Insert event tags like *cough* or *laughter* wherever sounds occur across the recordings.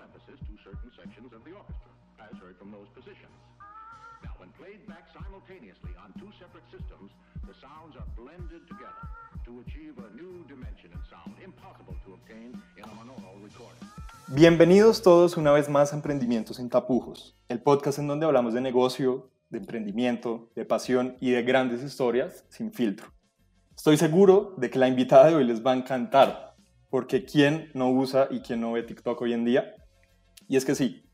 emphasis to certain sections of the orchestra, as heard from those positions. Now, when played back simultaneously on two separate systems, the sounds are blended together to achieve a new dimension sound, impossible to obtain in a recording. Bienvenidos todos una vez más a Emprendimientos en Tapujos, el podcast en donde hablamos de negocio, de emprendimiento, de pasión y de grandes historias sin filtro. Estoy seguro de que la invitada de hoy les va a encantar, porque ¿quién no usa y quién no ve TikTok hoy en día? Y es que sí,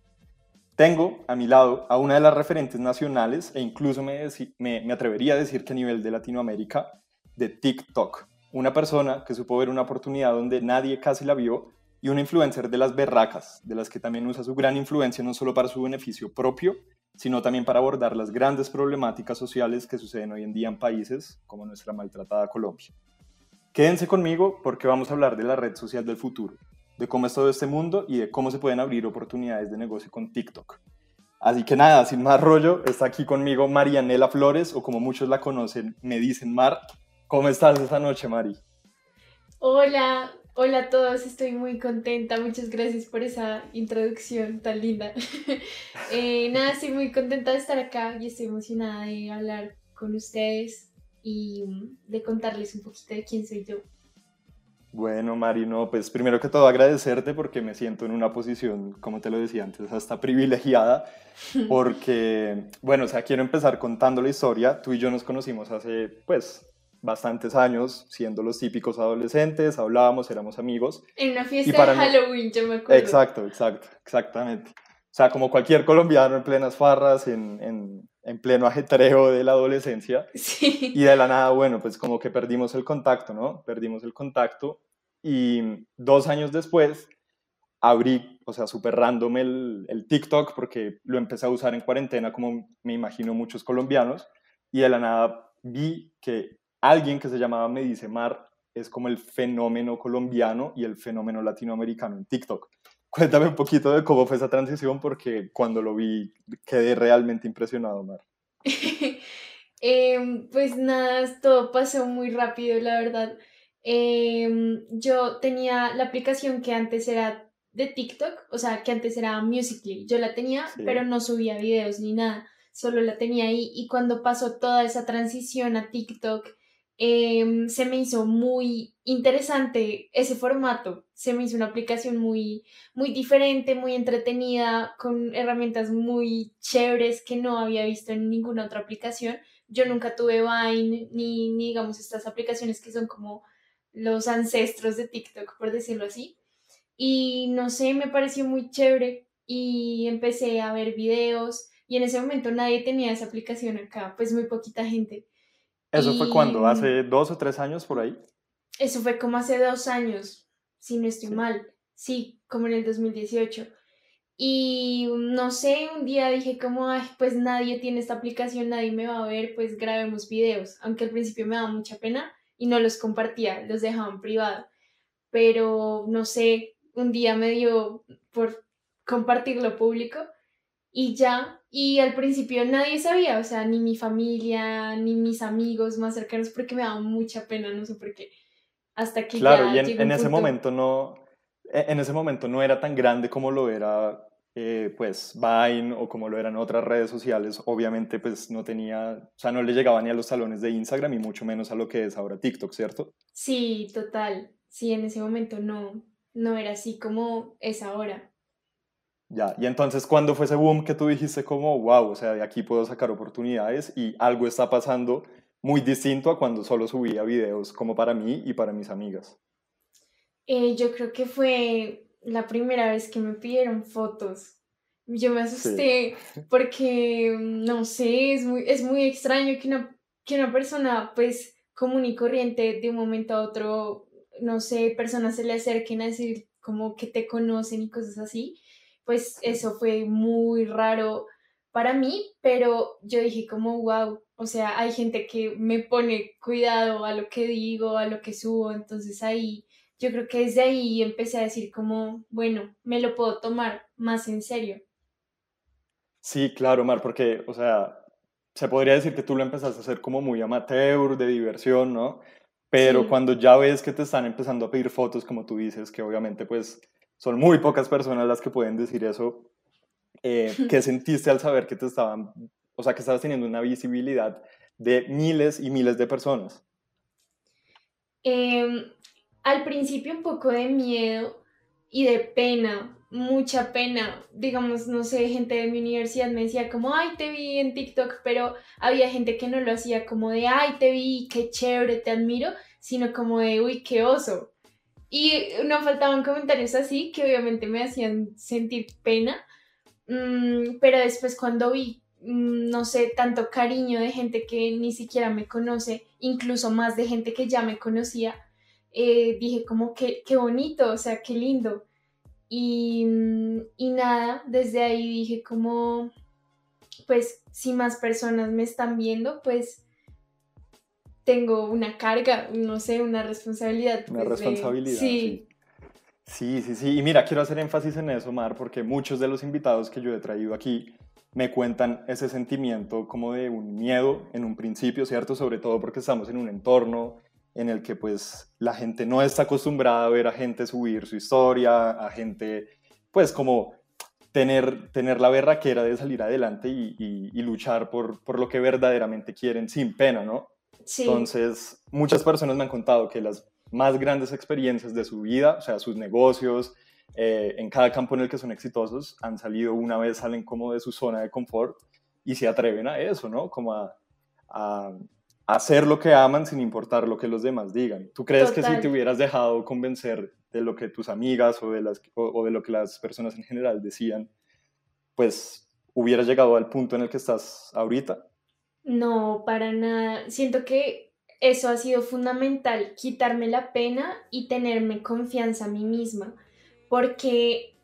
tengo a mi lado a una de las referentes nacionales e incluso me, me, atrevería a decir que a nivel de Latinoamérica, de TikTok. Una persona que supo ver una oportunidad donde nadie casi la vio y una influencer de las berracas, de las que también usa su gran influencia no solo para su beneficio propio, sino también para abordar las grandes problemáticas sociales que suceden hoy en día en países como nuestra maltratada Colombia. Quédense conmigo porque vamos a hablar de la red social del futuro, de cómo es todo este mundo y de cómo se pueden abrir oportunidades de negocio con TikTok. Así que nada, sin más rollo, está aquí conmigo Marianela Flores, o como muchos la conocen, me dicen Mar. ¿Cómo estás esta noche, Mari? Hola, hola a todos, estoy muy contenta, muchas gracias por esa introducción tan linda. *laughs* eh, nada, estoy muy contenta de estar acá y estoy emocionada de hablar con ustedes y de contarles un poquito de quién soy yo. Bueno, Mari, no, pues primero que todo agradecerte porque me siento en una posición, como te lo decía antes, hasta privilegiada, *laughs* porque, bueno, o sea, quiero empezar contando la historia. Tú y yo nos conocimos hace, pues, bastantes años, siendo los típicos adolescentes, hablábamos, éramos amigos. En una fiesta de Halloween, yo me acuerdo. Exacto, exacto, exactamente. O sea, como cualquier colombiano en plenas farras, en, en, en pleno ajetreo de la adolescencia. *laughs* Sí. Y de la nada, bueno, pues como que perdimos el contacto, ¿no? Perdimos el contacto y dos años después abrí, o sea, súper random el, el TikTok porque lo empecé a usar en cuarentena, como me imagino muchos colombianos, y de la nada vi que alguien que se llamaba Me Dice Mar es como el fenómeno colombiano y el fenómeno latinoamericano en TikTok. Cuéntame un poquito de cómo fue esa transición porque cuando lo vi quedé realmente impresionado, Mar. *laughs* eh, pues nada, todo pasó muy rápido, la verdad. Eh, yo tenía la aplicación que antes era de TikTok, o sea, que antes era Musical.ly. Yo la tenía, Sí. pero no subía videos ni nada, solo la tenía ahí. Y cuando pasó toda esa transición a TikTok, em, se me hizo muy interesante ese formato. Se me hizo una aplicación muy, muy diferente, muy entretenida, con herramientas muy chéveres que no había visto en ninguna otra aplicación. Yo nunca tuve Vine ni, ni digamos estas aplicaciones que son como los ancestros de TikTok, por decirlo así. Y no sé, me pareció muy chévere y empecé a ver videos y en ese momento nadie tenía esa aplicación acá, pues muy poquita gente. ¿Eso fue Y, cuando? ¿Hace dos o tres años por ahí? Eso fue como hace dos años, si no estoy Sí. mal. Sí, como en el 2018. Y no sé, un día dije como, ay, pues nadie tiene esta aplicación, nadie me va a ver, pues grabemos videos. Aunque al principio me daba mucha pena y no los compartía, los dejaba en privado. Pero no sé, un día me dio por compartirlo público y ya. Y al principio nadie sabía, o sea, ni mi familia, ni mis amigos más cercanos, porque me daba mucha pena, no sé por qué. Hasta que Claro, ya y en, llegó en ese punto- momento no, e- en ese momento no era tan grande como lo era, eh, pues, Vine o como lo eran otras redes sociales. Obviamente, pues, no tenía, o sea, no le llegaba ni a los salones de Instagram y mucho menos a lo que es ahora TikTok, ¿cierto? Sí, total. Sí, en ese momento no, no era así como es ahora. Ya, y entonces, ¿cuándo fue ese boom que tú dijiste como, wow, o sea, de aquí puedo sacar oportunidades y algo está pasando muy distinto a cuando solo subía videos como para mí y para mis amigas? Eh, yo creo que fue la primera vez que me pidieron fotos. Yo me asusté porque, no sé, es muy, es muy extraño que una, que una persona, pues, común y corriente, de un momento a otro, no sé, personas se le acerquen a decir como que te conocen y cosas así. Pues eso fue muy raro para mí, pero yo dije como, wow, o sea, hay gente que me pone cuidado a lo que digo, a lo que subo, entonces ahí yo creo que desde ahí empecé a decir como, bueno, me lo puedo tomar más en serio. Sí, claro, Mar, porque, o sea, se podría decir que tú lo empezaste a hacer como muy amateur, de diversión, ¿no? Pero Sí. cuando ya ves que te están empezando a pedir fotos, como tú dices, que obviamente pues son muy pocas personas las que pueden decir eso. Eh, *laughs* ¿Qué sentiste al saber que te estaban, o sea, que estabas teniendo una visibilidad de miles y miles de personas? Em, al principio un poco de miedo y de pena, mucha pena. Digamos, no sé, gente de mi universidad me decía como, ay, te vi en TikTok, pero había gente que no lo hacía como de, ay, te vi, qué chévere, te admiro, sino como de, uy, qué oso. Y no faltaban comentarios así que obviamente me hacían sentir pena, mm, pero después cuando vi, mm, no sé, tanto cariño de gente que ni siquiera me conoce, incluso más de gente que ya me conocía, eh, dije como que qué bonito, o sea, qué lindo. Y, mm, y nada, desde ahí dije como, pues si más personas me están viendo, pues tengo una carga, no sé, una responsabilidad. Una responsabilidad. Sí. sí. Sí, sí, Y mira, quiero hacer énfasis en eso, Mar, porque muchos de los invitados que yo he traído aquí me cuentan ese sentimiento como de un miedo en un principio, ¿cierto? Sobre todo porque estamos en un entorno en el que pues la gente no está acostumbrada a ver a gente subir su historia, a gente pues como tener, tener la berraquera de salir adelante y, y, luchar por, por, lo que verdaderamente quieren sin pena, ¿no? Sí. Entonces, muchas personas me han contado que las más grandes experiencias de su vida, o sea, sus negocios, eh, en cada campo en el que son exitosos, han salido una vez, salen como de su zona de confort y se atreven a eso, ¿no? Como a, a hacer lo que aman sin importar lo que los demás digan. ¿Tú crees que si te hubieras dejado convencer de lo que tus amigas o de, las, o, de lo que las personas en general decían, pues hubieras llegado al punto en el que estás ahorita? No, para nada. Siento que eso ha sido fundamental, quitarme la pena y tenerme confianza a mí misma, porque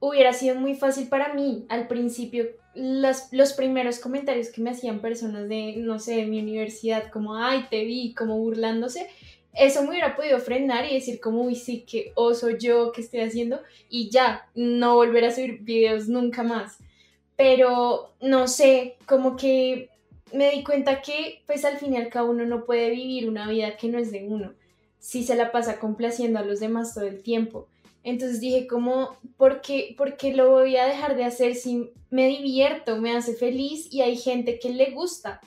hubiera sido muy fácil para mí al principio los, primeros comentarios que me hacían personas de, no sé, de mi universidad, como, ay, te vi, como burlándose, eso me hubiera podido frenar y decir como, uy, sí, que oso yo, que estoy haciendo, y ya, no volver a subir videos nunca más. Pero, no sé, como que me di cuenta que, pues al fin y al cabo, uno no puede vivir una vida que no es de uno, si se la pasa complaciendo a los demás todo el tiempo. Entonces dije como, ¿por qué, ¿por qué lo voy a dejar de hacer si me divierto, me hace feliz y hay gente que le gusta?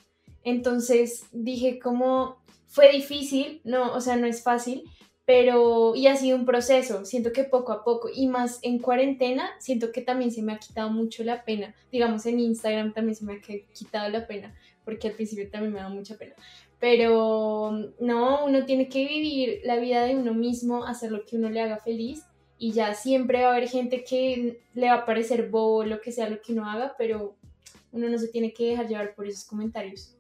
Entonces dije como, fue difícil, no, o sea, no es fácil, pero y ha sido un proceso, siento que poco a poco y más en cuarentena, siento que también se me ha quitado mucho la pena, digamos en Instagram también se me ha quitado la pena, porque al principio también me da mucha pena, pero no, uno tiene que vivir la vida de uno mismo, hacer lo que uno le haga feliz y ya siempre va a haber gente que le va a parecer bobo lo que sea lo que uno haga, pero uno no se tiene que dejar llevar por esos comentarios.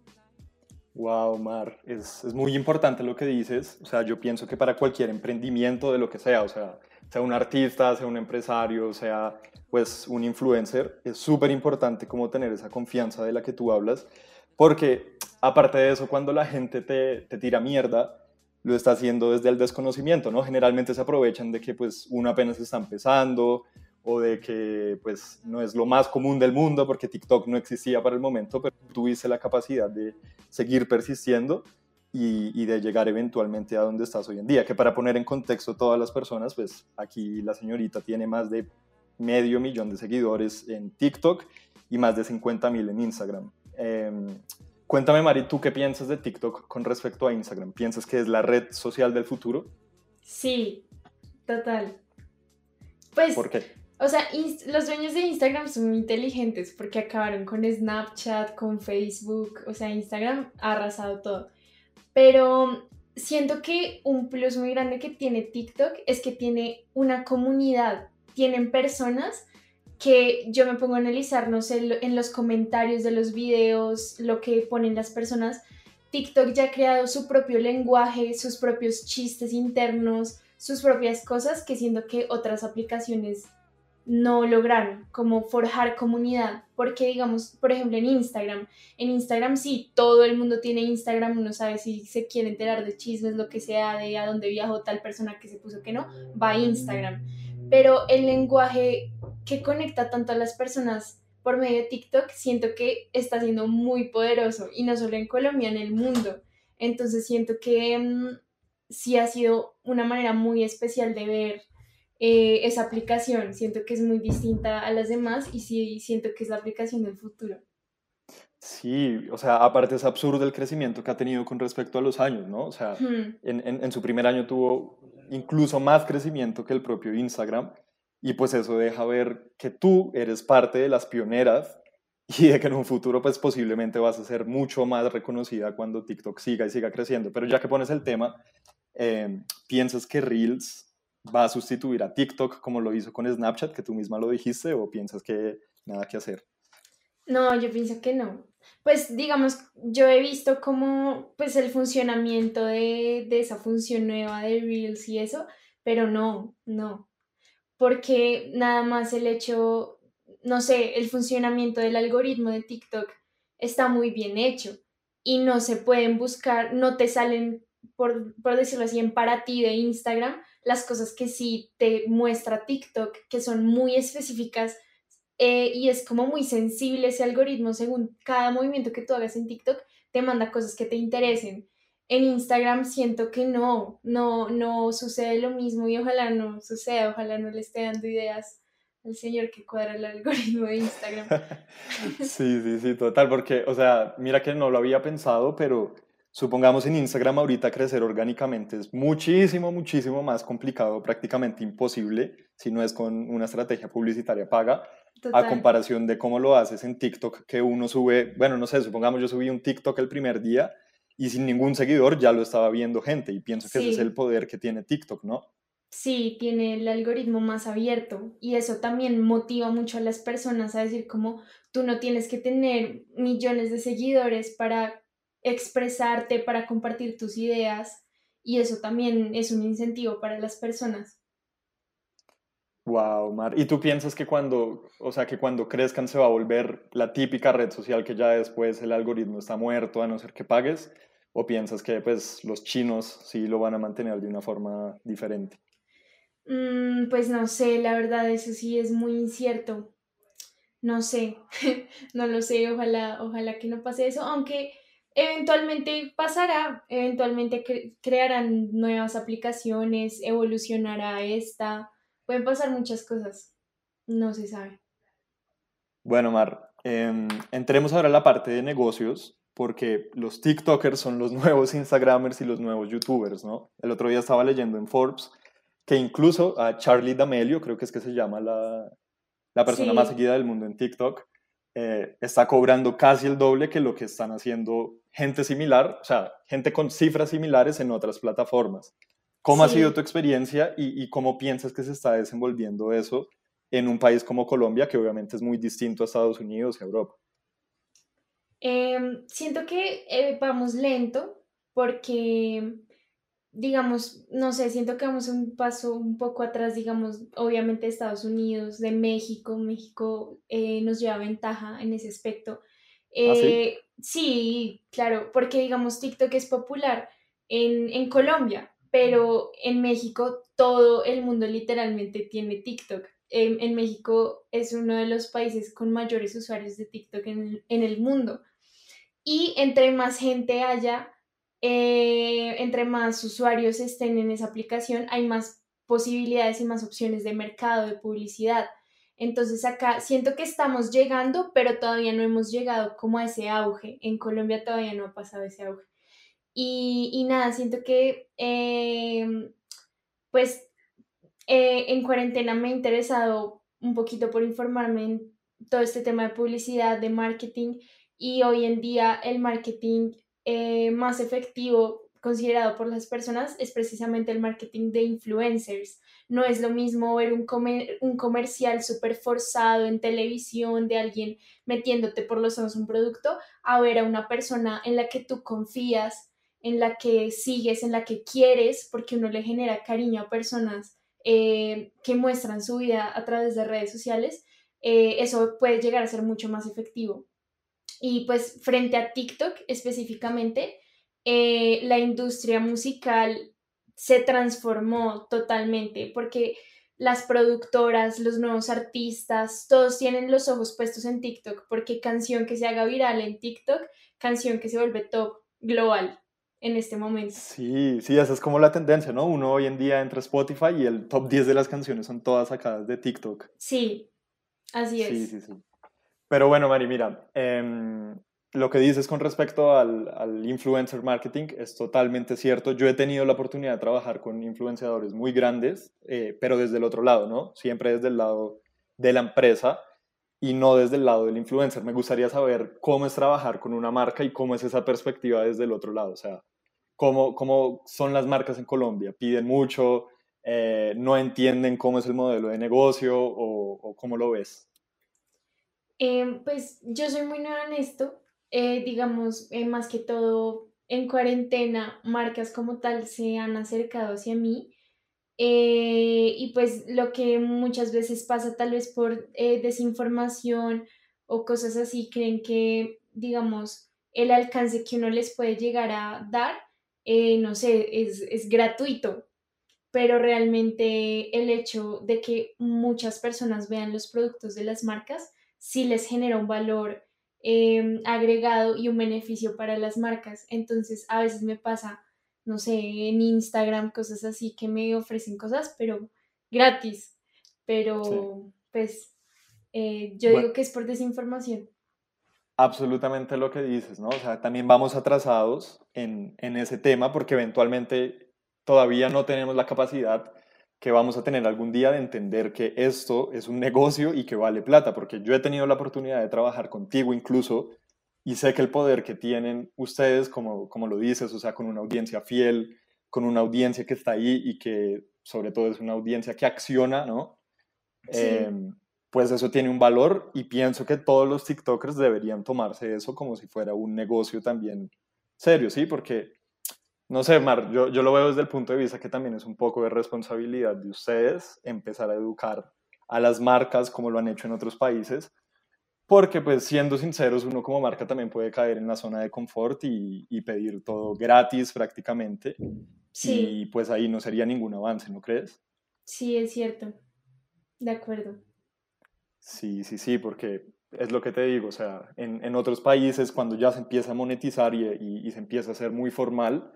Wow, Mar, es, es, muy importante lo que dices. O sea, yo pienso que para cualquier emprendimiento de lo que sea, o sea, sea un artista, sea un empresario, sea pues un influencer, es súper importante como tener esa confianza de la que tú hablas, porque aparte de eso, cuando la gente te, te tira mierda, lo está haciendo desde el desconocimiento, ¿no? Generalmente se aprovechan de que pues uno apenas está empezando o de que pues no es lo más común del mundo porque TikTok no existía para el momento, pero tuviste la capacidad de seguir persistiendo y, y, de llegar eventualmente a donde estás hoy en día. Que para poner en contexto todas las personas, pues aquí la señorita tiene más de medio millón de seguidores en TikTok y más de 50 mil en Instagram. Eh, Cuéntame, Mari, ¿tú qué piensas de TikTok con respecto a Instagram? ¿Piensas que es la red social del futuro? Sí, total. Pues, ¿Por qué? O sea, los dueños de Instagram son muy inteligentes porque acabaron con Snapchat, con Facebook, o sea, Instagram ha arrasado todo. Pero siento que un plus muy grande que tiene TikTok es que tiene una comunidad, tienen personas que yo me pongo a analizar, no sé, en los comentarios de los videos, lo que ponen las personas. TikTok ya ha creado su propio lenguaje, sus propios chistes internos, sus propias cosas que siento que otras aplicaciones no lograron, como forjar comunidad, porque digamos, por ejemplo, en Instagram, en Instagram sí, todo el mundo tiene Instagram, uno sabe si se quiere enterar de chismes, lo que sea, de a dónde viajó tal persona que se puso que no, va a Instagram pero el lenguaje que conecta tanto a las personas por medio de TikTok siento que está siendo muy poderoso y no solo en Colombia, en el mundo. Entonces siento que mm, sí ha sido una manera muy especial de ver eh, esa aplicación. Siento que es muy distinta a las demás y sí siento que es la aplicación del futuro. Sí, o sea, aparte es absurdo el crecimiento que ha tenido con respecto a los años, ¿no? O sea, en, en, en, su primer año tuvo incluso más crecimiento que el propio Instagram y pues eso deja ver que tú eres parte de las pioneras *laughs* y de que en un futuro pues posiblemente vas a ser mucho más reconocida cuando TikTok siga y siga creciendo. Pero ya que pones el tema, eh, ¿piensas que Reels va a sustituir a TikTok como lo hizo con Snapchat, que tú misma lo dijiste, o piensas que nada que hacer? No, yo pienso que no. Pues digamos, yo he visto como pues el funcionamiento de, de esa función nueva de Reels y eso, pero no, no. Porque nada más el hecho, no sé, el funcionamiento del algoritmo de TikTok está muy bien hecho y no se pueden buscar, no te salen, por, por decirlo así, en para ti de Instagram, las cosas que sí te muestra TikTok, que son muy específicas eh, y es como muy sensible ese algoritmo según cada movimiento que tú hagas en TikTok, te manda cosas que te interesen. En Instagram siento que no, no, no sucede lo mismo y ojalá no suceda, ojalá no le esté dando ideas al señor que cuadra el algoritmo de Instagram. *laughs* sí, sí, sí, total, porque, o sea, mira que no lo había pensado, pero supongamos en Instagram ahorita crecer orgánicamente es muchísimo, muchísimo más complicado, prácticamente imposible, si no es con una estrategia publicitaria paga, a comparación de cómo lo haces en TikTok, que uno sube, bueno, no sé, supongamos yo subí un TikTok el primer día y sin ningún seguidor ya lo estaba viendo gente y pienso que ese es el poder que tiene TikTok, ¿no? Sí, tiene el algoritmo más abierto y eso también motiva mucho a las personas a decir como tú no tienes que tener millones de seguidores para expresarte, para compartir tus ideas y eso también es un incentivo para las personas. Wow, Mar. ¿Y tú piensas que cuando, o sea, que cuando crezcan se va a volver la típica red social que ya después el algoritmo está muerto a no ser que pagues? ¿O piensas que pues los chinos sí lo van a mantener de una forma diferente? Mm, pues no sé, la verdad eso sí es muy incierto. No sé, *laughs* no lo sé, ojalá, ojalá que no pase eso, aunque eventualmente pasará, eventualmente crearán nuevas aplicaciones, evolucionará esta Pueden pasar muchas cosas, no se sabe. Bueno, Mar, em, entremos ahora a la parte de negocios, porque los TikTokers son los *laughs* nuevos Instagramers y los nuevos YouTubers, ¿no? El otro día estaba leyendo en Forbes que incluso a Charlie D'Amelio, creo que es que se llama la, la persona más seguida del mundo en TikTok, eh, está cobrando casi el doble que lo que están haciendo gente similar, o sea, gente con cifras similares en otras plataformas. ¿Cómo ha sido tu experiencia y, cómo piensas que se está desenvolviendo eso en un país como Colombia, que obviamente es muy distinto a Estados Unidos y Europa? Em, siento que eh, vamos lento porque, digamos, no sé, siento que vamos un paso un poco atrás, digamos, obviamente de Estados Unidos, de México. México eh, nos lleva ventaja en ese aspecto. ¿Ah, sí? Eh, sí, claro, porque, digamos, TikTok es popular en, en Colombia, pero en México todo el mundo literalmente tiene TikTok. En, México es uno de los países con mayores usuarios de TikTok en, el mundo. Y entre más gente haya, eh, entre más usuarios estén en esa aplicación, hay más posibilidades y más opciones de mercado, de publicidad. Entonces acá siento que estamos llegando, pero todavía no hemos llegado como a ese auge. En Colombia todavía no ha pasado ese auge. Y, nada, siento que em, pues eh, en cuarentena me he interesado un poquito por informarme en todo este tema de publicidad, de marketing y hoy en día el marketing eh, más efectivo considerado por las personas es precisamente el marketing de influencers. No es lo mismo ver un, un comercial súper forzado en televisión de alguien metiéndote por los ojos un producto a ver a una persona en la que tú confías, en la que sigues, en la que quieres, porque uno le genera cariño a personas eh, que muestran su vida a través de redes sociales, eh, eso puede llegar a ser mucho más efectivo. Y pues frente a TikTok específicamente, eh, la industria musical se transformó totalmente porque las productoras, los nuevos artistas, todos tienen los ojos puestos en TikTok porque canción que se haga viral en TikTok, canción que se vuelve top global. En este momento. Sí, sí, esa es como la tendencia, ¿no? Uno hoy en día entra a Spotify y el top 10 de las canciones son todas sacadas de TikTok. Sí, así es. Sí, sí, sí. Pero bueno, Mari, mira, em, lo que dices con respecto al, al, influencer marketing es totalmente cierto. Yo he tenido la oportunidad de trabajar con influenciadores muy grandes, eh, pero desde el otro lado, ¿no? Siempre desde el lado de la empresa y no desde el lado del influencer. Me gustaría saber cómo es trabajar con una marca y cómo es esa perspectiva desde el otro lado. O sea, cómo, cómo son las marcas en Colombia. ¿Piden mucho? Eh, ¿No entienden cómo es el modelo de negocio o, cómo lo ves? Em, pues yo soy muy nueva en esto. Eh, digamos, eh, más que todo en cuarentena, marcas como tal se han acercado hacia mí eh, y pues lo que muchas veces pasa tal vez por eh, desinformación o cosas así, creen que, digamos, el alcance que uno les puede llegar a dar, eh, no sé, es, es gratuito, pero realmente el hecho de que muchas personas vean los productos de las marcas sí les genera un valor agregado y un beneficio para las marcas. Entonces, a veces me pasa no sé, en Instagram, cosas así que me ofrecen cosas, pero gratis. Pero, pues, eh, yo digo que es por desinformación. Absolutamente lo que dices, ¿no? O sea, también vamos atrasados en, en ese tema porque eventualmente todavía no tenemos la capacidad que vamos a tener algún día de entender que esto es un negocio y que vale plata, porque yo he tenido la oportunidad de trabajar contigo incluso y sé que el poder que tienen ustedes, como, como lo dices, o sea, con una audiencia fiel, con una audiencia que está ahí y que sobre todo es una audiencia que acciona, ¿no? Em, pues eso tiene un valor y pienso que todos los TikTokers deberían tomarse eso como si fuera un negocio también serio, ¿sí? Porque, no sé, Mar, yo, yo lo veo desde el punto de vista que también es un poco de responsabilidad de ustedes empezar a educar a las marcas como lo han hecho en otros países porque pues siendo sinceros, uno como marca también puede caer en la zona de confort y, y pedir todo gratis prácticamente. Sí. Y pues ahí no sería ningún avance, ¿no crees? Sí, es cierto. De acuerdo. Sí, sí, sí, porque es lo que te digo, o sea, en, en otros países cuando ya se empieza a monetizar y, y, y, se empieza a hacer muy formal,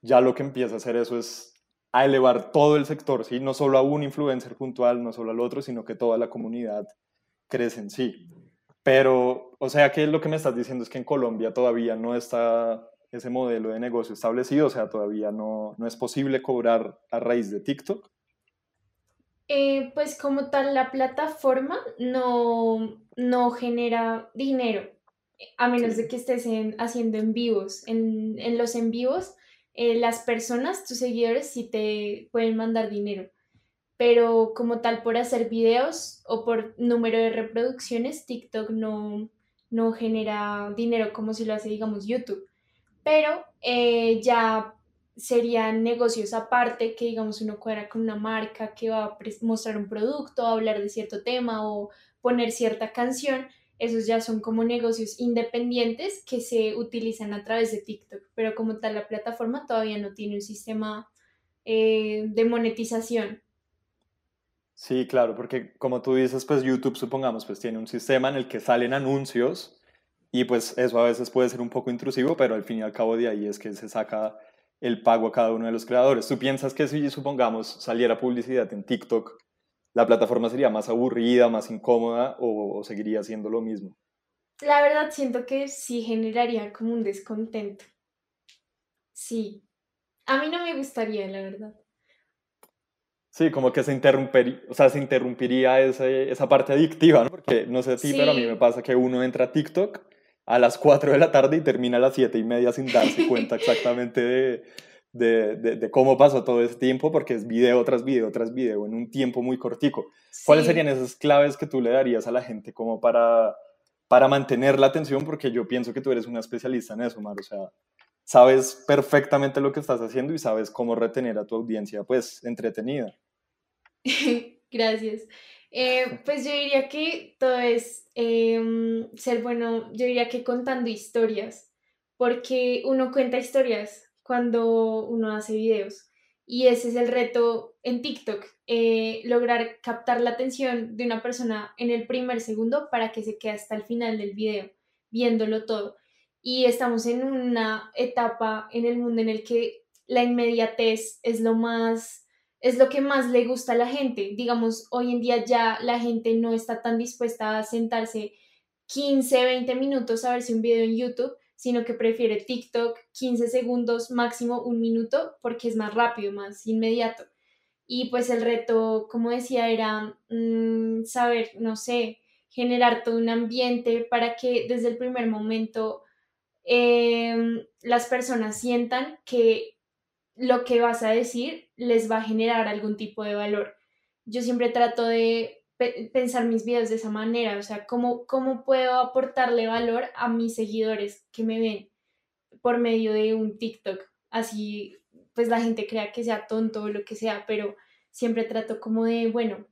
ya lo que empieza a hacer eso es a elevar todo el sector, ¿sí? No solo a un influencer puntual, no solo al otro, sino que toda la comunidad crece en sí. Pero, o sea, que lo que me estás diciendo es que en Colombia todavía no está ese modelo de negocio establecido, o sea, todavía no, no es posible cobrar a raíz de TikTok. Eh, pues como tal, la plataforma no, no genera dinero, a menos de que estés haciendo en vivos. En, en los en vivos, eh, las personas, tus seguidores, sí te pueden mandar dinero pero como tal por hacer videos o por número de reproducciones, TikTok no, no genera dinero como si lo hace, digamos, YouTube. Pero eh, ya serían negocios aparte que, digamos, uno cuadra con una marca que va a mostrar un producto, hablar de cierto tema o poner cierta canción. Esos ya son como negocios independientes que se utilizan a través de TikTok, pero como tal la plataforma todavía no tiene un sistema eh, de monetización. Sí, claro, porque como tú dices, pues YouTube, supongamos, pues tiene un sistema en el que salen anuncios y pues eso a veces puede ser un poco intrusivo, pero al fin y al cabo de ahí es que se saca el pago a cada uno de los creadores. ¿Tú piensas que si, supongamos, saliera publicidad en TikTok, la plataforma sería más aburrida, más incómoda o, seguiría siendo lo mismo? La verdad siento que sí generaría como un descontento. Sí. A mí no me gustaría, la verdad. Sí, como que se, interrumpiría, o sea, se interrumpiría ese, esa parte adictiva, ¿no? Porque no sé a ti, pero a mí me pasa que uno entra a TikTok a las 4 de la tarde y termina a las 7 y media sin darse *laughs* cuenta exactamente de, de, de, cómo pasó todo ese tiempo, porque es video tras video tras video en un tiempo muy cortico. ¿Cuáles serían esas claves que tú le darías a la gente como para, para mantener la atención? Porque yo pienso que tú eres una especialista en eso, Mar, o sea, sabes perfectamente lo que estás haciendo y sabes cómo retener a tu audiencia, pues, entretenida. *laughs* Gracias. Eh, *laughs* pues yo diría que todo es em, ser bueno, yo diría que contando historias, porque uno cuenta historias cuando uno hace videos y ese es el reto en TikTok, eh, lograr captar la atención de una persona en el primer segundo para que se quede hasta el final del video, viéndolo todo. y estamos en una etapa en el mundo en el que la inmediatez es lo más, es lo que más le gusta a la gente. Digamos, hoy en día ya la gente no está tan dispuesta a sentarse 15, 20 minutos a verse un video en YouTube, sino que prefiere TikTok 15 segundos, máximo un minuto, porque es más rápido, más inmediato. Y pues el reto, como decía, era mm, saber, no sé, generar todo un ambiente para que desde el primer momento em, las personas sientan que lo que vas a decir les va a generar algún tipo de valor. Yo siempre trato de pensar mis videos de esa manera, o sea, ¿cómo, cómo puedo aportarle valor a mis seguidores que me ven por medio de un TikTok. Así, pues la gente crea que sea tonto o lo que sea, pero siempre trato como de, bueno,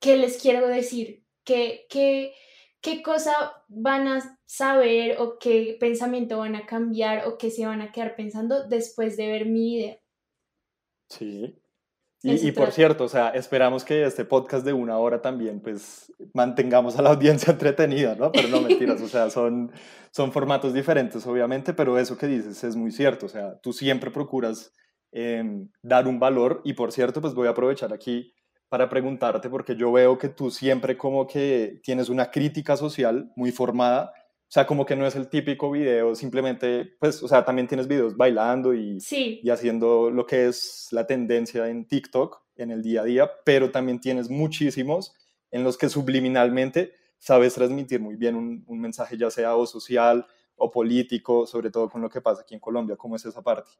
¿qué les quiero decir? ¿Qué, qué, qué cosa van a saber o qué pensamiento van a cambiar o qué se van a quedar pensando después de ver mi video? Sí, y, por cierto, o sea, esperamos que este podcast de una hora también, pues, mantengamos a la *laughs* audiencia entretenida, ¿no? Pero no mentiras, o sea, *laughs* son, son formatos diferentes, obviamente, pero eso que dices es muy cierto, o sea, tú siempre procuras em, dar un valor y, por cierto, pues voy a aprovechar aquí para preguntarte, porque yo veo que tú siempre como que tienes una crítica social muy formada o sea, como que no es el típico video, simplemente, pues, o sea, también tienes videos bailando y, y haciendo lo que es la tendencia en TikTok en el día a día, pero también tienes muchísimos en los que subliminalmente sabes transmitir muy bien un, un mensaje, ya sea o social o político, sobre todo con lo que pasa aquí en Colombia. ¿Cómo es esa parte?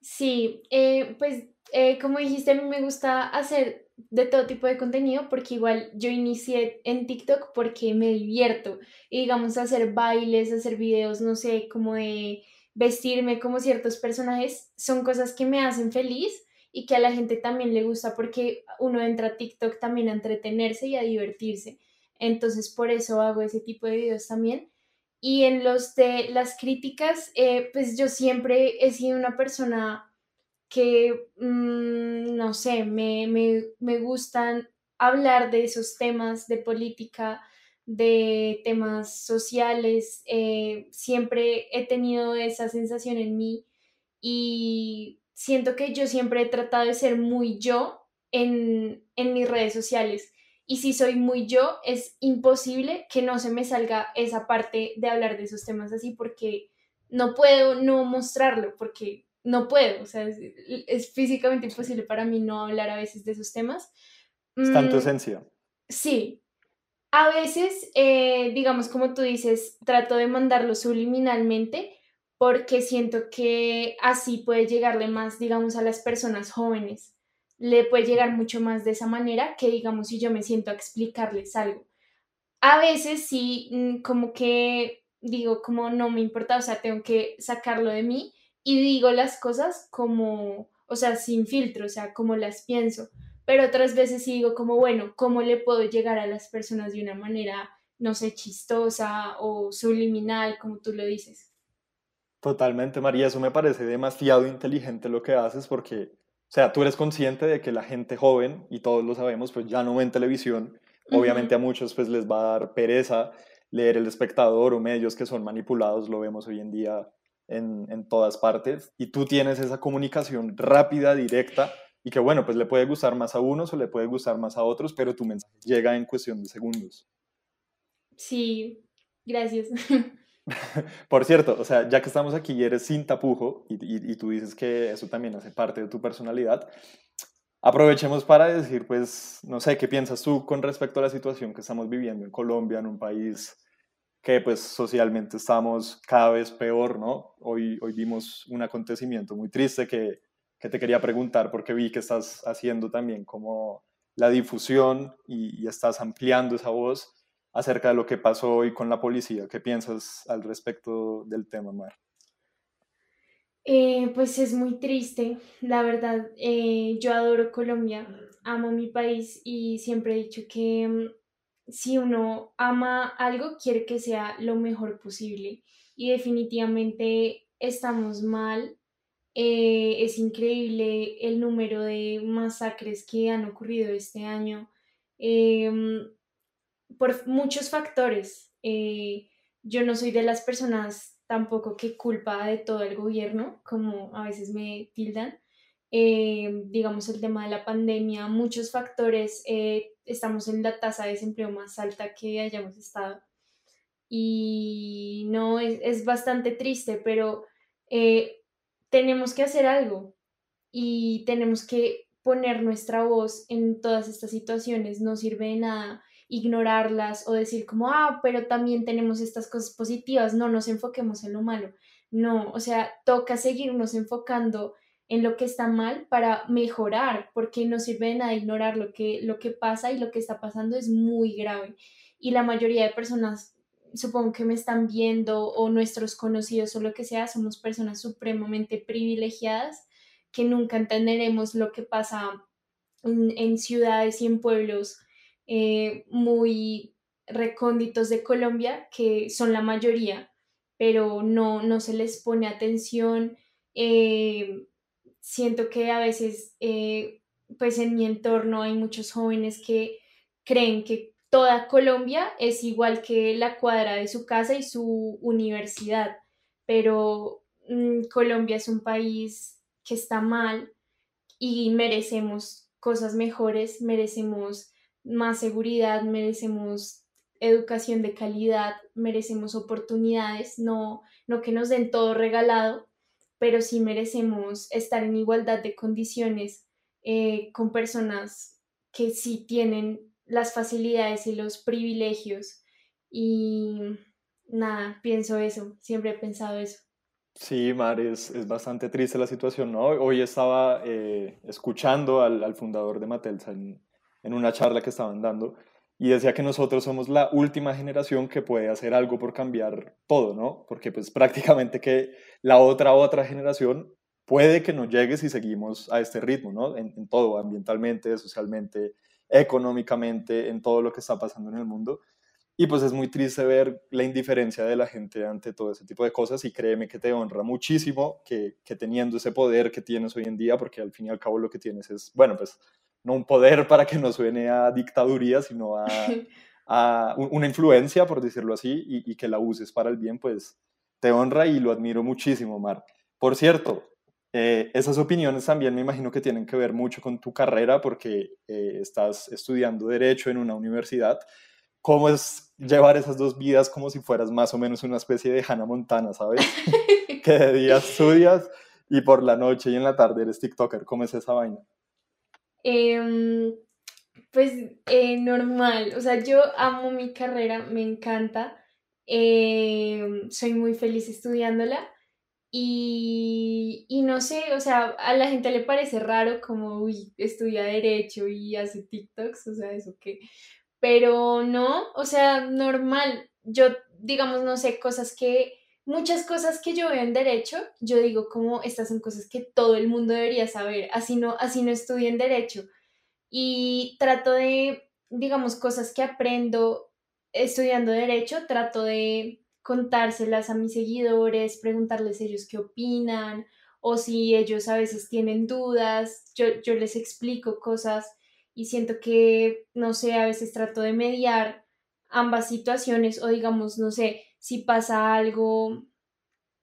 Sí, eh, pues eh, como dijiste, a mí me gusta hacer de todo tipo de contenido porque igual yo inicié en TikTok porque me divierto y digamos hacer bailes, hacer videos, no sé, como de vestirme como ciertos personajes, son cosas que me hacen feliz y que a la gente también le gusta porque uno entra a TikTok también a entretenerse y a divertirse. Entonces por eso hago ese tipo de videos también. Y en los de las críticas, eh, pues yo siempre he sido una persona que, mm, no sé, me, me, me gustan hablar de esos temas de política, de temas sociales. Eh, siempre he tenido esa sensación en mí y siento que yo siempre he tratado de ser muy yo en, en mis redes sociales. Y si soy muy yo, es imposible que no se me salga esa parte de hablar de esos temas así porque no puedo no mostrarlo, porque no puedo, o sea, es, físicamente imposible para mí no hablar a veces de esos temas. Está en tu mm, esencia. Sí. A veces, eh, digamos, como tú dices, trato de mandarlo subliminalmente porque siento que así puede llegarle más, digamos, a las personas jóvenes. Le puede llegar mucho más de esa manera que, digamos, si yo me siento a explicarles algo. A veces sí, mm, como que digo, como no me importa, o sea, tengo que sacarlo de mí y digo las cosas como, o sea, sin filtro, o sea, como las pienso. Pero otras veces sí digo como, bueno, ¿cómo le puedo llegar a las personas de una manera, no sé, chistosa o subliminal, como tú lo dices? Totalmente, María, eso me parece demasiado inteligente lo que haces porque, o sea, tú eres consciente de que la gente joven, y todos lo sabemos, pues ya no ven televisión. Obviamente a muchos pues les va a dar pereza leer el espectador o medios que son manipulados, lo vemos hoy en día en, todas partes y tú tienes esa comunicación rápida, directa y que bueno, pues le puede gustar más a unos o le puede gustar más a otros, pero tu mensaje llega en cuestión de segundos. Sí, gracias. *laughs* *laughs* Por cierto, o sea, ya que estamos aquí y eres sin tapujo y, y, tú dices que eso también hace parte de tu personalidad, aprovechemos para decir, pues, no sé, ¿qué piensas tú con respecto a la situación que estamos viviendo en Colombia, en un país que pues socialmente estamos cada vez peor, ¿no? Hoy, hoy vimos un acontecimiento muy triste que, que te quería preguntar porque vi que estás haciendo también como la difusión y, y, estás ampliando esa voz acerca de lo que pasó hoy con la policía. ¿Qué piensas al respecto del tema, Mar? Eh, pues es muy triste, la verdad. Eh, yo adoro Colombia, amo mi país y siempre he dicho que mm, si uno ama algo, quiere que sea lo mejor posible. Y definitivamente estamos mal. Eh, es increíble el número de masacres que han ocurrido este año em, por muchos factores. Eh, yo no soy de las personas tampoco que culpa de todo el gobierno, como a veces me tildan. Eh, digamos, el tema de la pandemia, muchos factores, eh, estamos en la tasa de desempleo más alta que hayamos estado. Y no, es, es bastante triste, pero eh, tenemos que hacer algo y tenemos que poner nuestra voz en todas estas situaciones. No sirve de nada ignorarlas o decir como, ah, pero también tenemos estas cosas positivas, no nos enfoquemos en lo malo. No, o sea, toca seguirnos enfocando en lo que está mal para mejorar, porque no sirve de nada ignorar lo que, lo que pasa y lo que está pasando es muy grave. Y la mayoría de personas, supongo que me están viendo o nuestros conocidos o lo que sea, somos personas supremamente privilegiadas que nunca entenderemos lo que pasa en, ciudades y en pueblos eh, muy recónditos de Colombia, que son la mayoría, pero no, no se les pone atención. Eh, siento que a veces, eh, pues en mi entorno hay muchos jóvenes que creen que toda Colombia es igual que la cuadra de su casa y su universidad, pero mm, Colombia es un país que está mal y merecemos cosas mejores, merecemos más seguridad, merecemos educación de calidad, merecemos oportunidades, no, no que nos den todo regalado, pero sí merecemos estar en igualdad de condiciones eh, con personas que sí tienen las facilidades y los privilegios. Y nada, pienso eso, siempre he pensado eso. Sí, Mar, es, es bastante triste la situación, ¿no? Hoy estaba eh, escuchando al, al, fundador de Matelsa en, en una charla que estaban dando y decía que nosotros somos la última generación que puede hacer algo por cambiar todo, ¿no? Porque pues prácticamente que la otra, otra generación puede que no llegue si seguimos a este ritmo, ¿no? En, todo, ambientalmente, socialmente, económicamente, en todo lo que está pasando en el mundo. Y pues es muy triste ver la indiferencia de la gente ante todo ese tipo de cosas y créeme que te honra muchísimo que, que teniendo ese poder que tienes hoy en día, porque al fin y al cabo lo que tienes es, bueno, pues no un poder para que no suene a dictaduría, sino a, *laughs* una influencia, por decirlo así, y, que la uses para el bien, pues te honra y lo admiro muchísimo, Mar. Por cierto, eh, esas opiniones también me imagino que tienen que ver mucho con tu carrera porque eh, estás estudiando derecho en una universidad. ¿Cómo es llevar esas dos vidas como si fueras más o menos una especie de Hannah Montana, ¿sabes? *laughs* que de día estudias y por la noche y en la tarde eres TikToker. ¿Cómo es esa vaina? Em, pues eh, normal, o sea, yo amo mi carrera, me encanta, em, soy muy feliz estudiándola y, y, no sé, o sea, a la gente le parece raro como, uy, estudia derecho y hace TikToks, o sea, eso qué, pero no, o sea, normal, yo digamos, no sé, cosas que muchas cosas que yo veo en derecho, yo digo como estas son cosas que todo el mundo debería saber, así no, así no estudien derecho. Y trato de, digamos, cosas que aprendo estudiando derecho, trato de contárselas a mis seguidores, preguntarles ellos qué opinan o si ellos a veces tienen dudas, yo, yo les explico cosas y siento que, no sé, a veces trato de mediar ambas situaciones o digamos, no sé, si pasa algo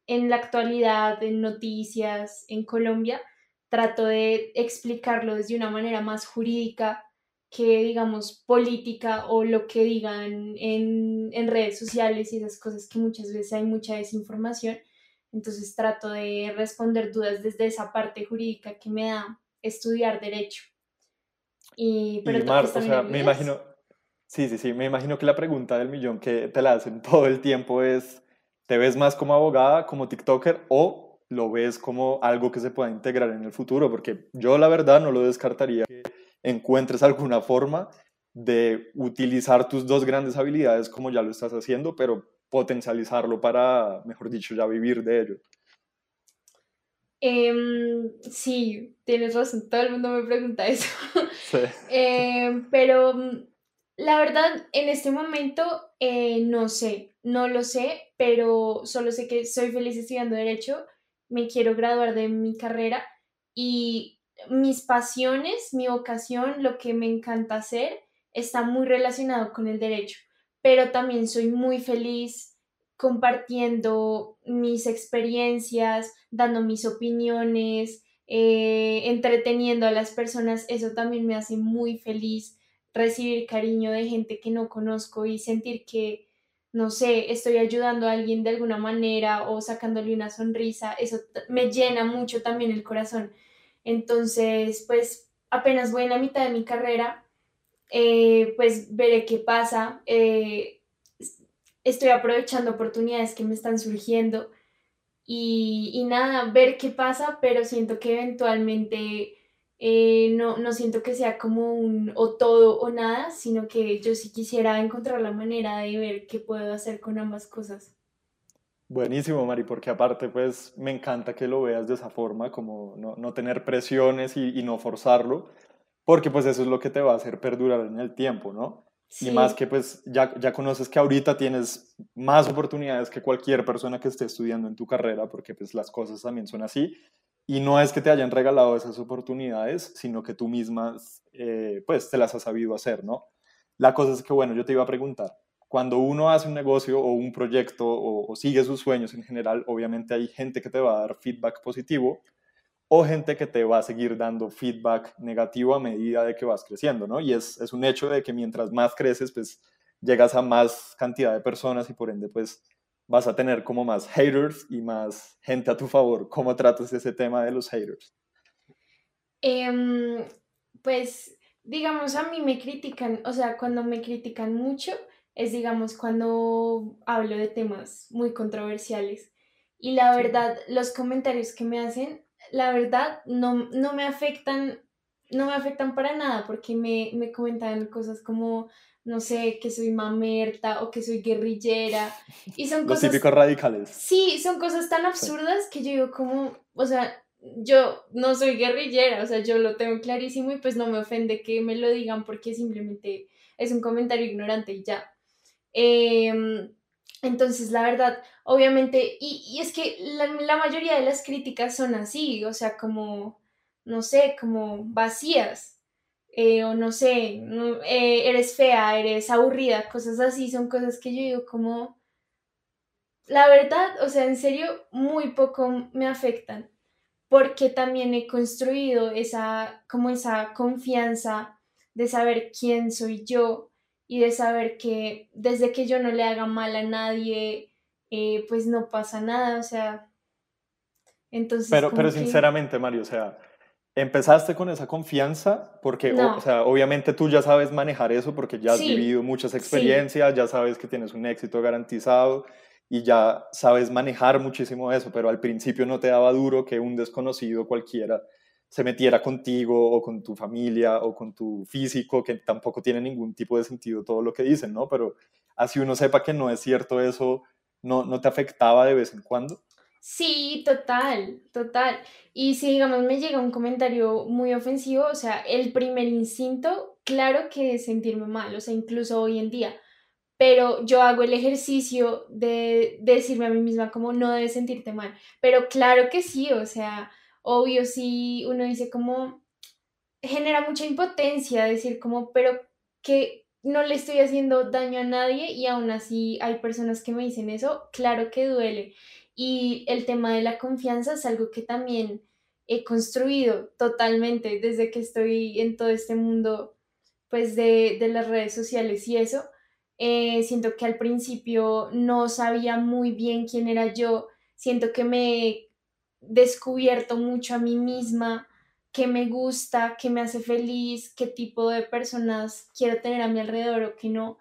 en la actualidad, en noticias, en Colombia, trato de explicarlo desde una manera más jurídica que, digamos, política o lo que digan en, en redes sociales y esas cosas que muchas veces hay mucha desinformación. Entonces trato de responder dudas desde esa parte jurídica que me da estudiar derecho. Y, pero y Mar, o sea, me imagino, Sí, sí, sí. Me imagino que la pregunta del millón que te la hacen todo el tiempo es, ¿te ves más como abogada, como TikToker o lo ves como algo que se pueda integrar en el futuro? Porque yo la verdad no lo descartaría que encuentres alguna forma de utilizar tus dos grandes habilidades como ya lo estás haciendo, pero potencializarlo para, mejor dicho, ya vivir de ello. Em, sí, tienes razón, todo el mundo me pregunta eso. Sí. *laughs* Em, pero la verdad, en este momento eh, no sé, no lo sé, pero solo sé que soy feliz estudiando derecho, me quiero graduar de mi carrera y mis pasiones, mi vocación, lo que me encanta hacer, está muy relacionado con el derecho, pero también soy muy feliz compartiendo mis experiencias, dando mis opiniones, eh, entreteniendo a las personas, eso también me hace muy feliz recibir cariño de gente que no conozco y sentir que, no sé, estoy ayudando a alguien de alguna manera o sacándole una sonrisa, eso me llena mucho también el corazón. Entonces, pues apenas voy en la mitad de mi carrera, eh, pues veré qué pasa. Eh, estoy aprovechando oportunidades que me están surgiendo y, y, nada, ver qué pasa, pero siento que eventualmente eh, no, no siento que sea como un o todo o nada, sino que yo sí quisiera encontrar la manera de ver qué puedo hacer con ambas cosas. Buenísimo, Mari, porque aparte pues me encanta que lo veas de esa forma, como no, no tener presiones y, y, no forzarlo, porque pues eso es lo que te va a hacer perdurar en el tiempo, ¿no? Y más que pues ya, ya conoces que ahorita tienes más oportunidades que cualquier persona que esté estudiando en tu carrera, porque pues las cosas también son así. Y no es que te hayan regalado esas oportunidades, sino que tú misma eh, pues te las has sabido hacer, ¿no? La cosa es que, bueno, yo te iba a preguntar, cuando uno hace un negocio o un proyecto o, o sigue sus sueños en general, obviamente hay gente que te va a dar feedback positivo, o gente que te va a seguir dando feedback negativo a medida de que vas creciendo, ¿no? Y es, es un hecho de que mientras más creces, pues llegas a más cantidad de personas y por ende, pues vas a tener como más haters y más gente a tu favor. ¿Cómo tratas ese tema de los haters? Eh, pues, digamos, a mí me critican, o sea, cuando me critican mucho, es, digamos, cuando hablo de temas muy controversiales. Y la verdad, los comentarios que me hacen la verdad, no, no me afectan, no me afectan para nada, porque me, me comentan cosas como, no sé, que soy mamerta o que soy guerrillera. Y son Los cosas... típicos radicales. Sí, son cosas tan absurdas que yo digo como, o sea, yo no soy guerrillera, o sea, yo lo tengo clarísimo y pues no me ofende que me lo digan porque simplemente es un comentario ignorante y ya. Eh, entonces, la verdad, obviamente, y, y es que la, la, mayoría de las críticas son así, o sea, como, no sé, como vacías, eh, o no sé, no, eh, eres fea, eres aburrida, cosas así, son cosas que yo digo como, la verdad, o sea, en serio, muy poco me afectan, porque también he construido esa, como esa confianza de saber quién soy yo y de saber que desde que yo no le haga mal a nadie, eh, pues no pasa nada, o sea, entonces... Pero, pero que... sinceramente, Mario, o sea, empezaste con esa confianza porque, no. o, o, sea, obviamente tú ya sabes manejar eso porque ya has sí, vivido muchas experiencias, sí. ya sabes que tienes un éxito garantizado y ya sabes manejar muchísimo eso, pero al principio no te daba duro que un desconocido cualquiera se metiera contigo o con tu familia o con tu físico, que tampoco tiene ningún tipo de sentido todo lo que dicen, ¿no? Pero así uno sepa que no es cierto eso, ¿no, no te afectaba de vez en cuando? Sí, total, total. Y si, digamos, me llega un comentario muy ofensivo, o sea, el primer instinto, claro que es sentirme mal, o sea, incluso hoy en día. Pero yo hago el ejercicio de, de decirme a mí misma como no debes sentirte mal. Pero claro que sí, o sea, obvio si uno dice como, genera mucha impotencia decir como, pero que no le estoy haciendo daño a nadie y aún así hay personas que me dicen eso, claro que duele. Y el tema de la confianza es algo que también he construido totalmente desde que estoy en todo este mundo pues de, de las redes sociales y eso. Eh, siento que al principio no sabía muy bien quién era yo, siento que me descubierto mucho a mí misma, qué me gusta, qué me hace feliz, qué tipo de personas quiero tener a mi alrededor o qué no.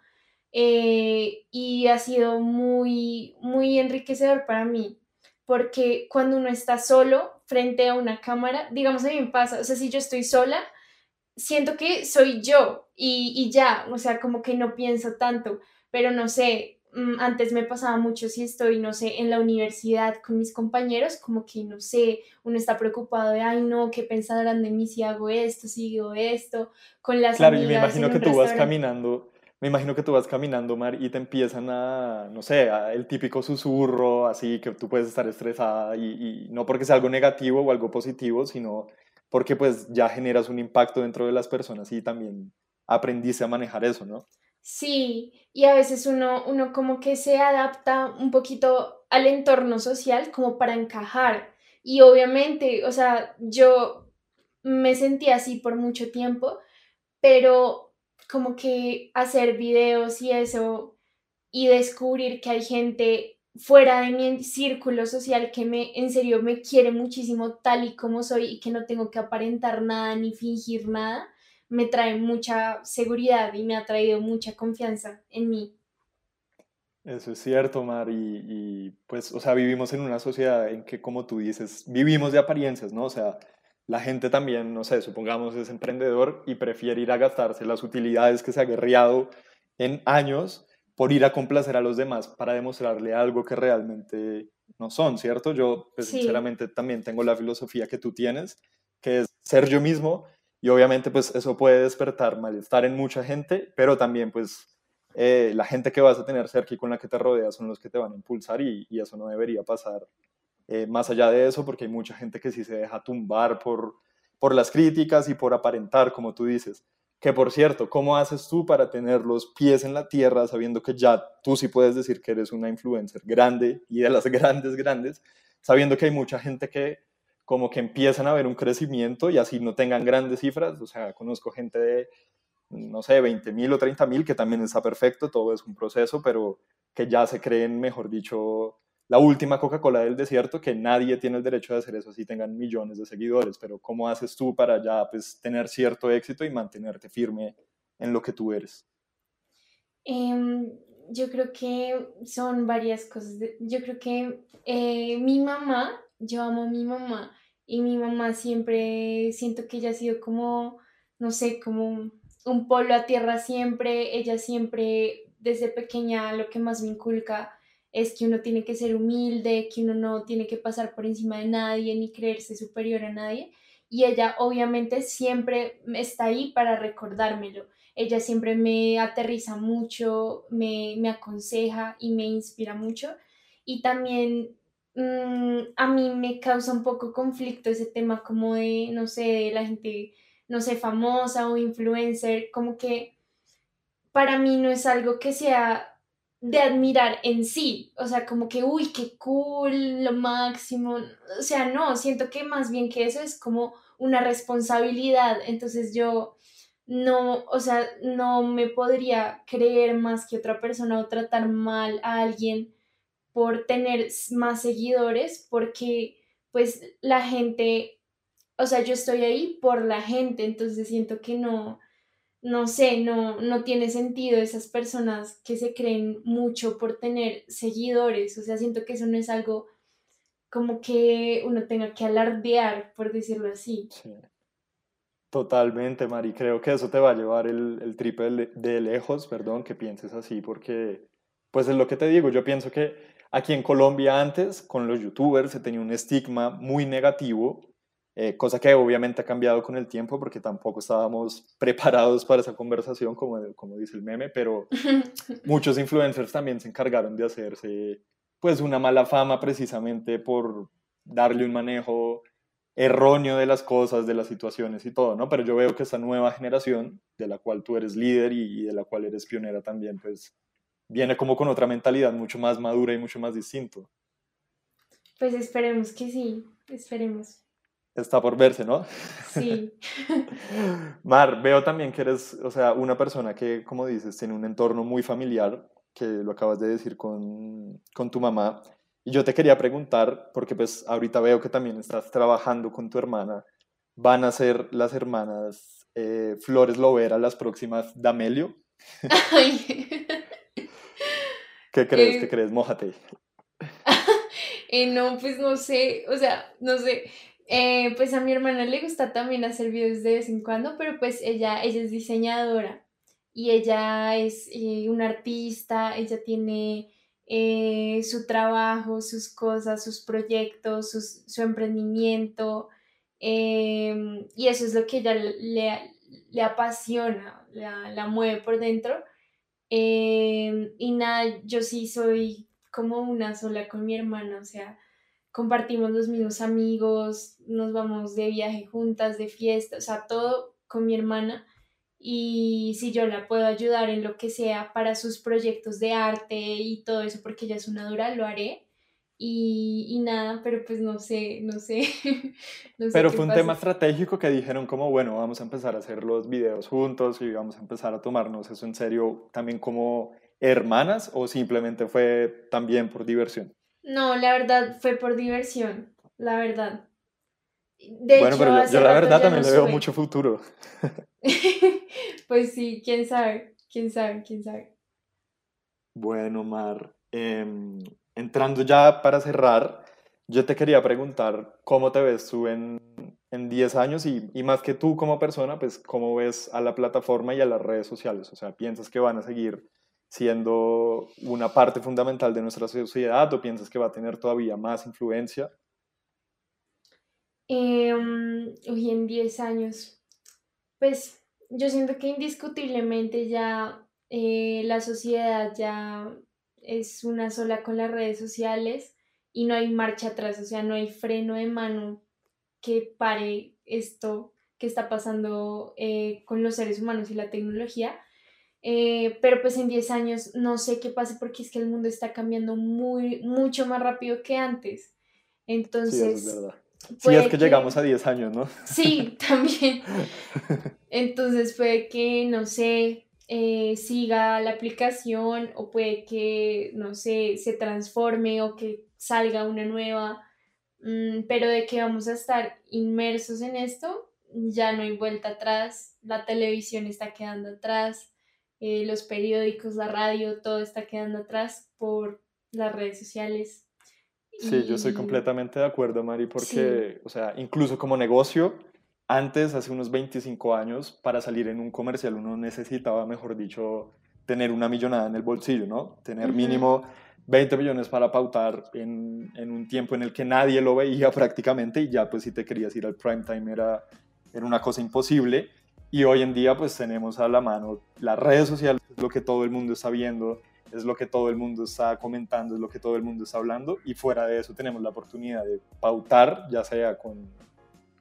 Eh, y ha sido muy, muy enriquecedor para mí, porque cuando uno está solo frente a una cámara, digamos, a mí me pasa, o sea, si yo estoy sola, siento que soy yo y, y ya, o sea, como que no pienso tanto, pero no sé, Mm, antes me pasaba mucho si estoy, no sé, en la universidad con mis compañeros, como que, no sé, uno está preocupado de, ay, no, ¿qué pensarán de mí si hago esto, si esto? Con las Claro, y me imagino que tú vas caminando, me imagino que tú vas caminando, Mar, y te empiezan a, no sé, el típico susurro, así que tú puedes estar estresada, y, y no porque sea algo negativo o algo positivo, sino porque pues ya generas un impacto dentro de las personas y también aprendiste a manejar eso, ¿no? Sí, y a veces uno, uno como que se adapta un poquito al entorno social como para encajar. Y obviamente, o sea, yo me sentí así por mucho tiempo, pero como que hacer videos y eso y descubrir que hay gente fuera de mi círculo social que me en serio me quiere muchísimo tal y como soy y que no tengo que aparentar nada ni fingir nada, me trae mucha seguridad y me ha traído mucha confianza en mí. Eso es cierto, Mar, y, pues, o sea, vivimos en una sociedad en que, como tú dices, vivimos de apariencias, ¿no? O sea, la gente también, no sé, supongamos es emprendedor y prefiere ir a gastarse las utilidades que se ha guerreado en años por ir a complacer a los demás para demostrarle algo que realmente no son, ¿cierto? Yo, pues, sinceramente, también tengo la filosofía que tú tienes, que es ser yo mismo, y obviamente, pues, eso puede despertar malestar en mucha gente, pero también, pues, eh, la gente que vas a tener cerca y con la que te rodeas son los que te van a impulsar y, eso no debería pasar eh, más allá de eso, porque hay mucha gente que sí se deja tumbar por, por las críticas y por aparentar, como tú dices. Que por cierto, ¿cómo haces tú para tener los pies en la tierra sabiendo que ya tú sí puedes decir que eres una influencer grande y de las *laughs* grandes, grandes, sabiendo que hay mucha gente que como que empiezan a ver un crecimiento y así no tengan grandes cifras? O sea, conozco gente de, no sé, 20 mil o 30 mil, que también está perfecto, todo es un proceso, pero que ya se creen, mejor dicho, la última Coca-Cola del desierto, que nadie tiene el derecho de hacer eso si tengan millones de seguidores, pero ¿cómo haces tú para ya pues, tener cierto éxito y mantenerte firme en lo que tú eres? Em, yo creo que son varias cosas. Yo creo que eh, mi mamá, yo amo a mi mamá y mi mamá siempre siento que ella ha sido como, no sé, como un polo a tierra siempre, ella siempre desde pequeña lo que más me inculca es que uno tiene que ser humilde, que uno no tiene que pasar por encima de nadie ni creerse superior a nadie. Y ella obviamente siempre está ahí para recordármelo. Ella siempre me aterriza mucho, me, aconseja y me inspira mucho. Y también mm, a mí me causa un poco conflicto ese tema como de, no sé, de la gente, no sé, famosa o influencer, como que para mí no es algo que sea de admirar en sí, o sea, como que, uy, qué cool, lo máximo, o sea, no, siento que más bien que eso es como una responsabilidad, entonces yo no, o sea, no me podría creer más que otra persona o tratar mal a alguien por tener más seguidores, porque pues la gente, o sea, yo estoy ahí por la gente, entonces siento que no, no sé, no, no tiene sentido esas personas que se creen mucho por tener seguidores. O sea, siento que eso no es algo como que uno tenga que alardear, por decirlo así. Sí. Totalmente, Mari. Creo que eso te va a llevar el, el triple de lejos, perdón, que pienses así, porque, pues es lo que te digo, yo pienso que aquí en Colombia antes, con los youtubers, se tenía un estigma muy negativo eh, cosa que obviamente ha cambiado con el tiempo porque tampoco estábamos *laughs* preparados para esa conversación, como, como dice el meme, pero *laughs* muchos influencers también se encargaron de hacerse pues una mala fama precisamente por darle un manejo erróneo de las cosas, de las situaciones y todo, ¿no? Pero yo veo que esta nueva generación, de la cual tú eres líder y, y de la cual eres pionera también, pues viene como con otra mentalidad mucho más madura y mucho más distinto. Pues esperemos que sí, esperemos está por verse, ¿no? Sí. *laughs* Mar, veo también que eres, o sea, una persona que, como dices, tiene un entorno muy familiar, que lo acabas de decir con, con tu mamá. Y yo te quería preguntar, porque pues ahorita veo que también estás trabajando con tu hermana, ¿van a ser las hermanas eh, Flores Lovera las próximas Damelio? *laughs* ¿Qué crees? ¿Qué eh, crees? Mójate. *laughs* Eh, no, pues no sé, o sea, no sé. Eh, pues a mi hermana le gusta también hacer videos de vez en cuando, pero pues ella, ella es diseñadora y ella es eh, una artista, ella tiene eh, su trabajo, sus cosas, sus proyectos, su emprendimiento, em, y eso es lo que ella le, le apasiona, la, la, mueve por dentro. Em, y nada, yo sí soy como una sola con mi hermana, o sea, compartimos los mismos amigos, nos vamos de viaje juntas, de fiesta, o sea, todo con mi hermana. y si yo la puedo ayudar en lo que sea para sus proyectos de arte y todo eso, porque ella es una dura, lo haré. Y, y nada, pero pues no sé, no sé. *laughs* no sé pero fue un pasa. tema estratégico que dijeron como, bueno, vamos a empezar a hacer los videos juntos y vamos a empezar a tomarnos eso en serio también como hermanas o simplemente fue también por diversión. No, la verdad fue por diversión, la verdad. De bueno, hecho, pero yo, la verdad también no le veo mucho futuro. *laughs* Pues sí, quién sabe, quién sabe, quién sabe. Bueno, Mar, em, entrando ya para cerrar, yo te quería preguntar cómo te ves tú en, en 10 años y, y más que tú como persona, pues cómo ves a la plataforma y a las redes sociales. O sea, ¿piensas que van a seguir siendo una parte fundamental de nuestra sociedad o piensas que va a tener todavía más influencia? Em, uy, en 10 años. Pues yo siento que indiscutiblemente ya eh, la sociedad ya es una sola con las redes sociales y no hay marcha atrás, o sea, no hay freno de mano que pare esto que está pasando eh, con los seres humanos y la tecnología. Eh, pero pues en 10 años no sé qué pase porque es que el mundo está cambiando muy, mucho más rápido que antes. Sí, eso es Entonces, verdad. Sí, es que llegamos a 10 años, ¿no? Sí, *laughs* también. Entonces puede que, no sé, eh, siga la aplicación o puede que, no sé, se transforme o que salga una nueva, Mm, pero de que vamos a estar inmersos en esto, ya no hay vuelta atrás, la televisión está quedando atrás, eh, los periódicos, la radio, todo está quedando atrás por las redes sociales. Sí, yo estoy completamente de acuerdo, Mari, sí, porque, o sea, incluso como negocio, antes, hace unos 25 años, para salir en un comercial uno necesitaba, mejor dicho, tener una millonada en el bolsillo, ¿no? Tener mínimo 20 millones para pautar en, en un tiempo en el que nadie lo veía *laughs* prácticamente y ya pues si te querías ir al prime time era, era una cosa imposible. Y hoy en día pues tenemos a la mano las redes sociales, es lo que todo el mundo está viendo, es lo que todo el mundo está comentando, es lo que todo el mundo está hablando y fuera de eso tenemos la oportunidad de pautar, ya sea con,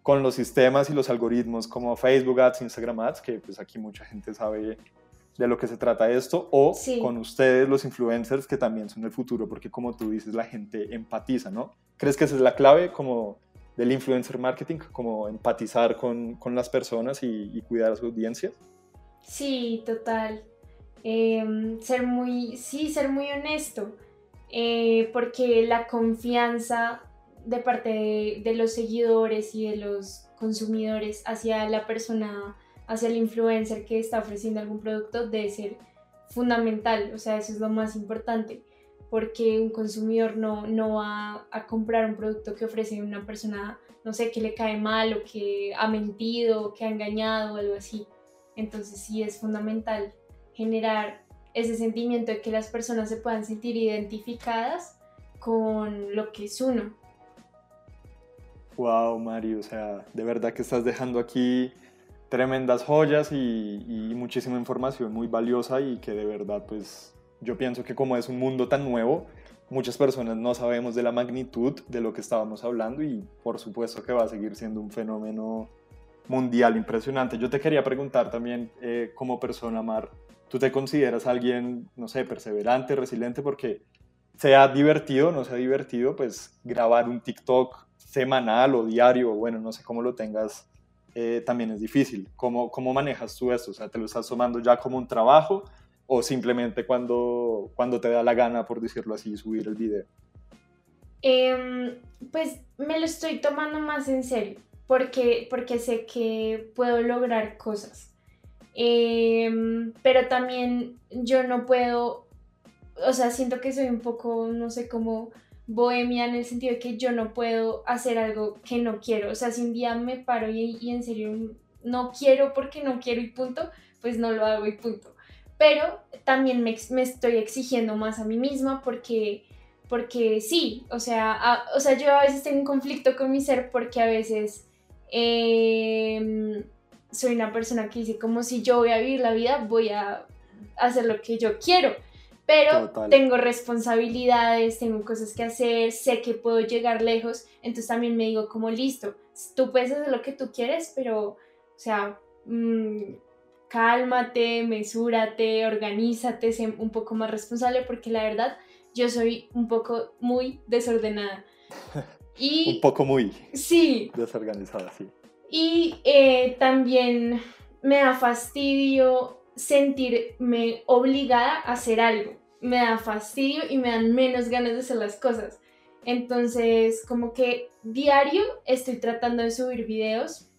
con los sistemas y los algoritmos como Facebook Ads, Instagram Ads, que pues aquí mucha gente sabe de lo que se trata esto, o sí. con ustedes los influencers que también son el futuro, porque como tú dices, la gente empatiza, ¿no? ¿Crees que esa es la clave como del influencer marketing, como empatizar con, con las personas y, cuidar a su audiencia? Sí, total. Em, ser muy, sí, ser muy honesto, eh, porque la confianza de parte de, de los seguidores y de los consumidores hacia la persona, hacia el influencer que está ofreciendo algún producto debe ser fundamental, o sea, eso es lo más importante, porque un consumidor no, no va a comprar un producto que ofrece una persona, no sé, que le cae mal o que ha mentido o que ha engañado o algo así. Entonces sí es fundamental generar ese sentimiento de que las personas se puedan sentir identificadas con lo que es uno. Wow, Mario, o sea, de verdad que estás dejando aquí tremendas joyas y, y muchísima información muy valiosa y que de verdad, pues yo pienso que como es un mundo tan nuevo, muchas personas no sabemos de la magnitud de lo que estábamos hablando y por supuesto que va a seguir siendo un fenómeno mundial impresionante. Yo te quería preguntar también, eh, como persona, Mar, ¿tú te consideras alguien, no sé, perseverante, resiliente? Porque sea divertido no sea divertido, pues grabar un TikTok semanal o diario, bueno, no sé cómo lo tengas, eh, también es difícil. ¿Cómo, ¿Cómo manejas tú esto? O sea, ¿te lo estás tomando ya como un trabajo o simplemente cuando, cuando te da la gana, por decirlo así, subir el video? Em, pues me lo estoy tomando más en serio, porque, porque sé que puedo lograr cosas. Em, pero también yo no puedo, o sea, siento que soy un poco, no sé, como bohemia en el sentido de que yo no puedo hacer algo que no quiero. O sea, si un día me paro y, y en serio no quiero porque no quiero y punto, pues no lo hago y punto. Pero también me, estoy exigiendo más a mí misma porque, porque sí, o sea, a- o sea, yo a veces tengo un conflicto con mi ser porque a veces em, soy una persona que dice como si yo voy a vivir la vida, voy a hacer lo que yo quiero. Pero Total. tengo responsabilidades, tengo cosas que hacer, sé que puedo llegar lejos, entonces también me digo como listo, tú puedes hacer lo que tú quieres, pero, o sea, mm, cálmate, mesúrate, organízate, sé un poco más responsable, porque la verdad yo soy un poco muy desordenada. *laughs* Y, un poco muy sí, desorganizada, sí. Y eh, también me da fastidio sentirme obligada a hacer algo. Me da fastidio y me dan menos ganas de hacer las cosas. Entonces, como que diario estoy tratando de subir videos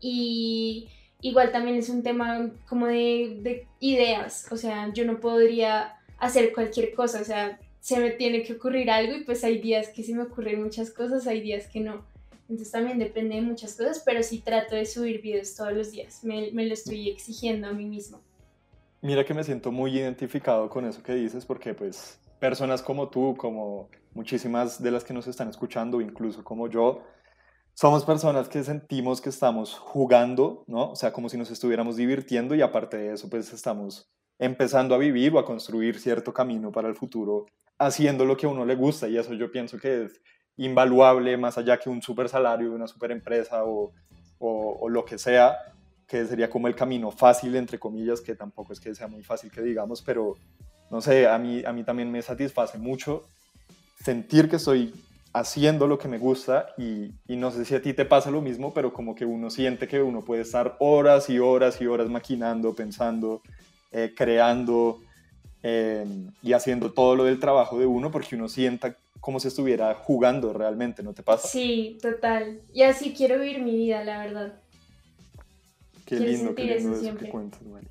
y igual también es un tema como de, de ideas. O sea, yo no podría hacer cualquier cosa. O sea, se me tiene que ocurrir algo y pues hay días que sí me ocurren muchas cosas, hay días que no. Entonces también depende de muchas cosas, pero sí trato de subir videos todos los días, me, me lo estoy exigiendo a mí mismo. Mira que me siento muy identificado con eso que dices porque pues personas como tú, como muchísimas de las que nos están escuchando, incluso como yo, somos personas que sentimos que estamos jugando, ¿no? O sea, como si nos estuviéramos divirtiendo y aparte de eso, pues estamos empezando a vivir o a construir cierto camino para el futuro haciendo lo que a uno le gusta y eso yo pienso que es invaluable más allá que un super salario una super empresa o, o, lo que sea, que sería como el camino fácil, entre comillas, que tampoco es que sea muy fácil que digamos, pero no sé, a mí, a mí también me satisface mucho sentir que estoy haciendo lo que me gusta y, y, no sé si a ti te pasa lo mismo, pero como que uno siente que uno puede estar horas y horas y horas maquinando, pensando, eh, creando, Em, y haciendo todo lo del trabajo de uno porque uno sienta como si estuviera jugando realmente, ¿no te pasa? Sí, total. Y así quiero vivir mi vida, la verdad. Qué lindo, qué lindo eso, que cuentas, Mari.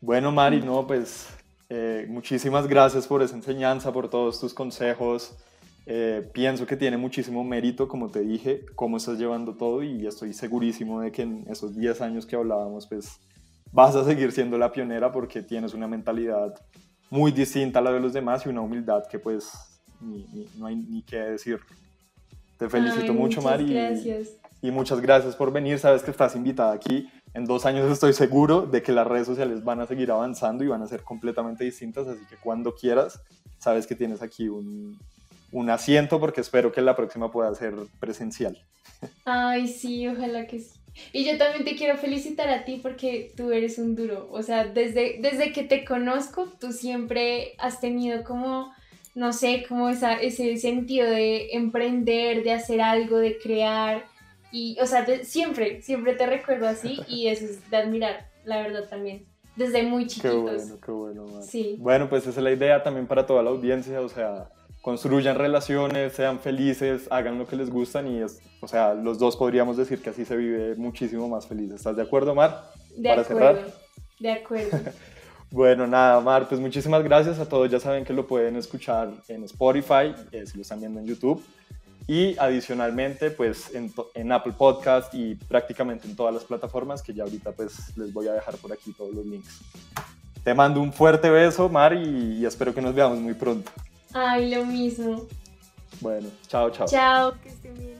Bueno, Mari, no, pues eh, muchísimas gracias por esa enseñanza, por todos tus consejos. Eh, pienso que tiene muchísimo mérito, como te dije, cómo estás llevando todo y estoy segurísimo de que en esos 10 años que hablábamos, pues vas a seguir siendo la pionera porque tienes una mentalidad muy distinta a la de los demás y una humildad que pues no hay ni qué decir. Te felicito mucho, Mari. Gracias. Y, muchas gracias por venir. Sabes que estás invitada aquí. En dos años estoy seguro de que las redes sociales van a seguir avanzando y van a ser completamente distintas. Así que cuando quieras, sabes que tienes aquí un, un asiento porque espero que la próxima pueda ser presencial. Ay, sí, ojalá que sí. Y yo también te quiero felicitar a ti porque tú eres un duro. O sea, desde, desde que te conozco, tú siempre has tenido como, no sé, como esa, ese sentido de emprender, de hacer algo, de crear. Y, o sea, siempre, siempre te recuerdo así y eso es de admirar, la verdad también. Desde muy chiquitos. Qué bueno, qué bueno. Sí. Bueno, pues esa es la idea también para toda la audiencia, o sea, construyan relaciones, sean felices, hagan lo que les gustan y es, o sea, los dos podríamos decir que así se vive muchísimo más feliz. ¿Estás de acuerdo, Mar? De Para acuerdo, cerrar. De acuerdo. *laughs* bueno, nada, Mar, pues muchísimas gracias a todos. Ya saben que lo pueden escuchar en Spotify, eh, si lo están viendo en YouTube. Y adicionalmente, pues en, en, Apple Podcast y prácticamente en todas las plataformas que ya ahorita pues les voy a dejar por aquí todos los links. Te mando un fuerte beso, Mar, y, y espero que nos veamos muy pronto. Ay, lo mismo. Bueno, chao, chao. Chao, que estén bien.